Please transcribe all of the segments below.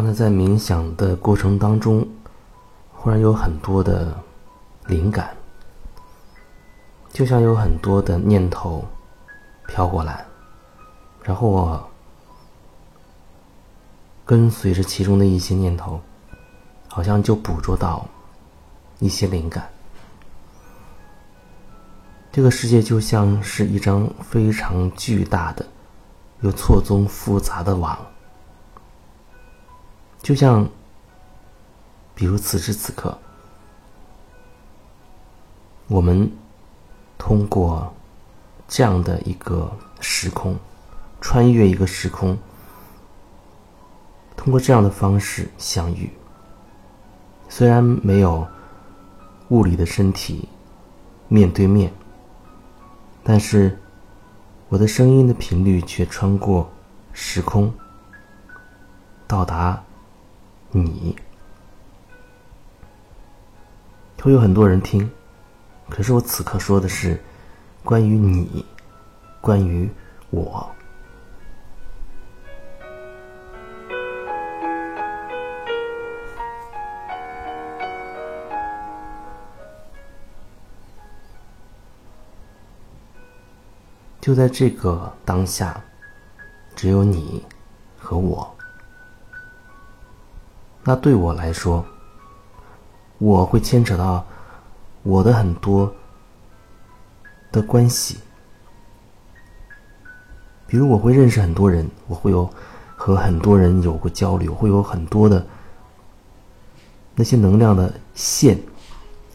刚才在冥想的过程当中，忽然有很多的灵感，就像有很多的念头飘过来，然后我跟随着其中的一些念头，好像就捕捉到一些灵感。这个世界就像是一张非常巨大的、又错综复杂的网。就像，比如此时此刻，我们通过这样的一个时空，穿越一个时空，通过这样的方式相遇。虽然没有物理的身体面对面，但是我的声音的频率却穿过时空，到达。你会有很多人听，可是我此刻说的是关于你，关于我。就在这个当下，只有你和我。那对我来说，我会牵扯到我的很多的关系，比如我会认识很多人，我会有和很多人有过交流，会有很多的那些能量的线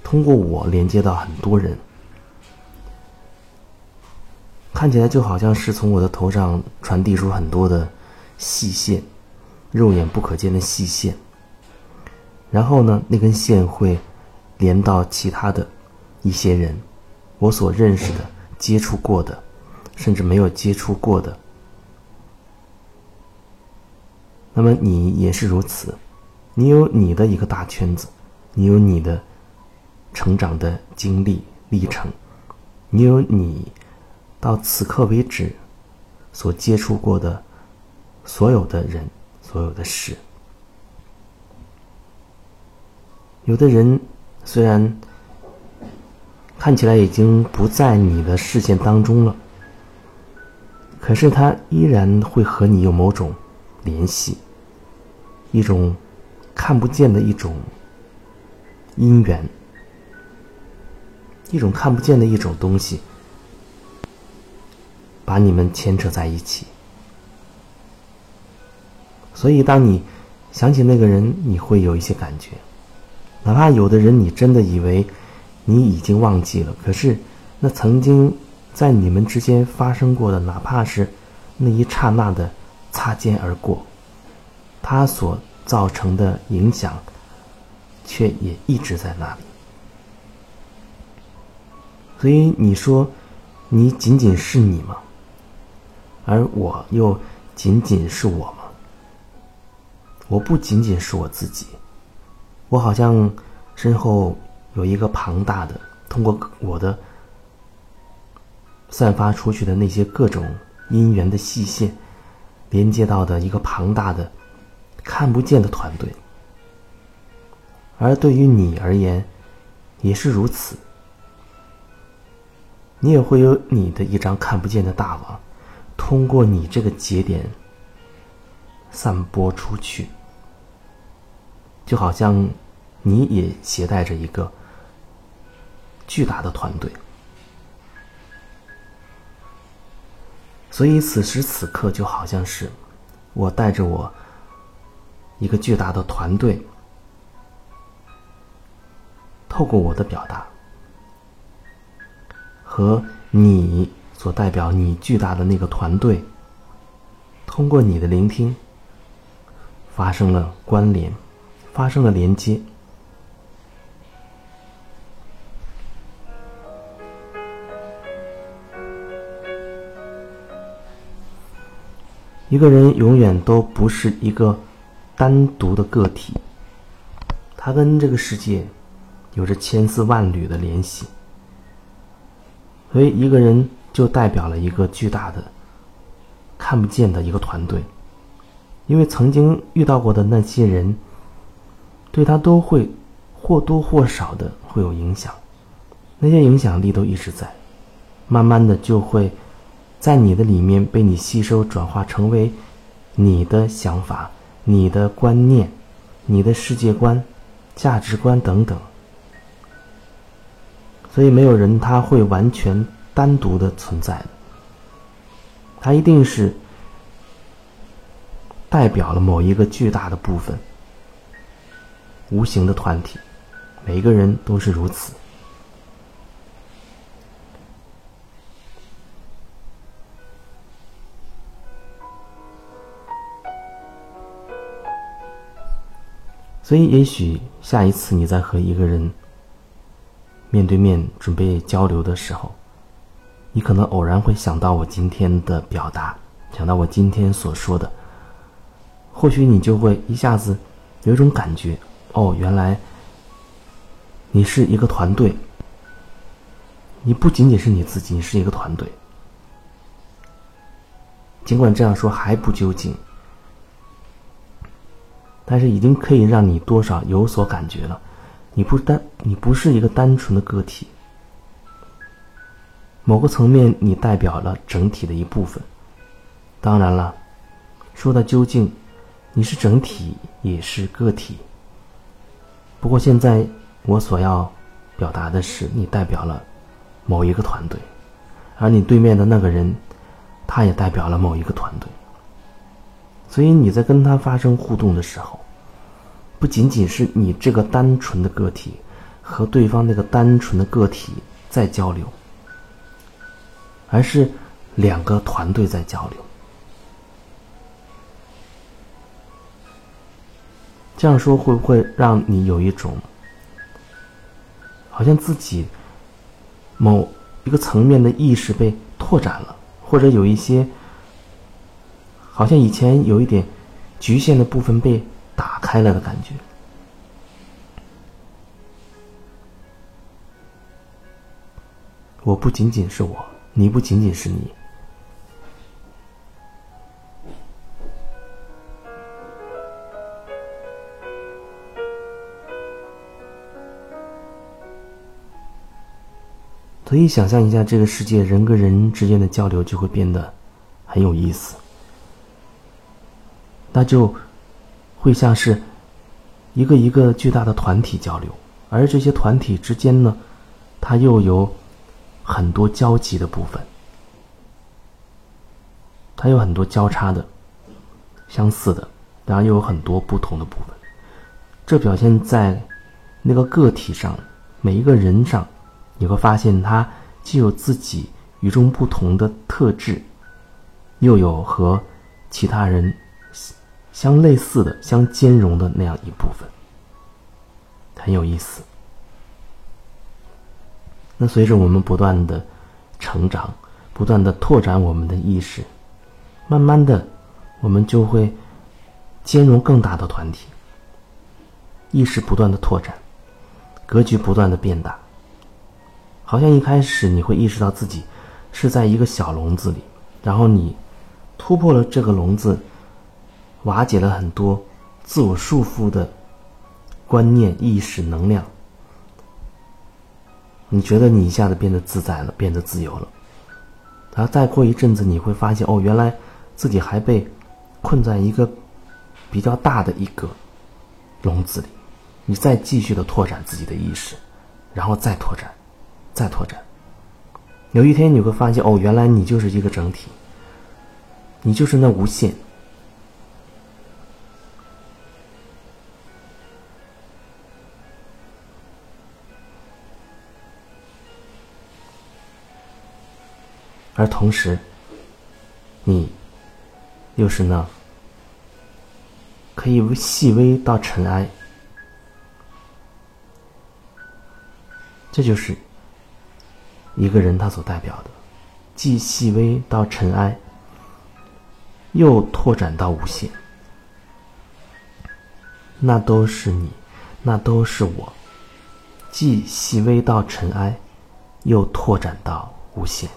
通过我连接到很多人，看起来就好像是从我的头上传递出很多的细线，肉眼不可见的细线。然后呢，那根线会连到其他的一些人，我所认识的、接触过的，甚至没有接触过的。那么你也是如此，你有你的一个大圈子，你有你的成长的经历历程，你有你到此刻为止所接触过的所有的人、所有的事。有的人虽然看起来已经不在你的视线当中了，可是他依然会和你有某种联系，一种看不见的一种姻缘，一种看不见的一种东西，把你们牵扯在一起。所以，当你想起那个人，你会有一些感觉。哪怕有的人，你真的以为你已经忘记了，可是那曾经在你们之间发生过的，哪怕是那一刹那的擦肩而过，它所造成的影响，却也一直在那里。所以你说，你仅仅是你吗？而我又仅仅是我吗？我不仅仅是我自己。我好像身后有一个庞大的，通过我的散发出去的那些各种姻缘的细线，连接到的一个庞大的、看不见的团队。而对于你而言，也是如此。你也会有你的一张看不见的大网，通过你这个节点散播出去。就好像你也携带着一个巨大的团队，所以此时此刻就好像是我带着我一个巨大的团队，透过我的表达和你所代表你巨大的那个团队，通过你的聆听发生了关联。发生了连接。一个人永远都不是一个单独的个体，他跟这个世界有着千丝万缕的联系。所以，一个人就代表了一个巨大的、看不见的一个团队。因为曾经遇到过的那些人，对他都会或多或少的会有影响，那些影响力都一直在，慢慢的就会在你的里面被你吸收转化成为你的想法、你的观念、你的世界观、价值观等等。所以没有人他会完全单独的存在，他一定是代表了某一个巨大的部分，无形的团体，每一个人都是如此。所以，也许下一次你再和一个人。面对面准备交流的时候，你可能偶然会想到我今天的表达，想到我今天所说的，或许你就会一下子有一种感觉：哦，原来你是一个团队，你不仅仅是你自己，你是一个团队。尽管这样说还不究竟，但是已经可以让你多少有所感觉了。你不单，你不是一个单纯的个体。某个层面，你代表了整体的一部分。当然了，说到究竟，你是整体也是个体。不过现在我所要表达的是，你代表了某一个团队，而你对面的那个人，他也代表了某一个团队。所以你在跟他发生互动的时候。不仅仅是你这个单纯的个体和对方那个单纯的个体在交流，而是两个团队在交流。这样说会不会让你有一种好像自己某一个层面的意识被拓展了，或者有一些好像以前有一点局限的部分被？打开了的感觉。我不仅仅是我，你不仅仅是你。可以，想象一下，这个世界人跟人之间的交流就会变得很有意思。那就。会像是一个一个巨大的团体交流，而这些团体之间呢，它又有很多交集的部分，它有很多交叉的、相似的，然后又有很多不同的部分。这表现在那个个体上，每一个人上，你会发现他既有自己与众不同的特质，又有和其他人。相类似的、相兼容的那样一部分，很有意思。那随着我们不断的成长，不断的拓展我们的意识，慢慢的，我们就会兼容更大的团体。意识不断的拓展，格局不断的变大。好像一开始你会意识到自己是在一个小笼子里，然后你突破了这个笼子。瓦解了很多自我束缚的观念、意识、能量。你觉得你一下子变得自在了，变得自由了。然后再过一阵子，你会发现，哦，原来自己还被困在一个比较大的一个笼子里。你再继续的拓展自己的意识，然后再拓展，再拓展。有一天你会发现，哦，原来你就是一个整体，你就是那无限。而同时，你又是那可以细微到尘埃，这就是一个人他所代表的，既细微到尘埃，又拓展到无限，那都是你，那都是我，既细微到尘埃，又拓展到无限。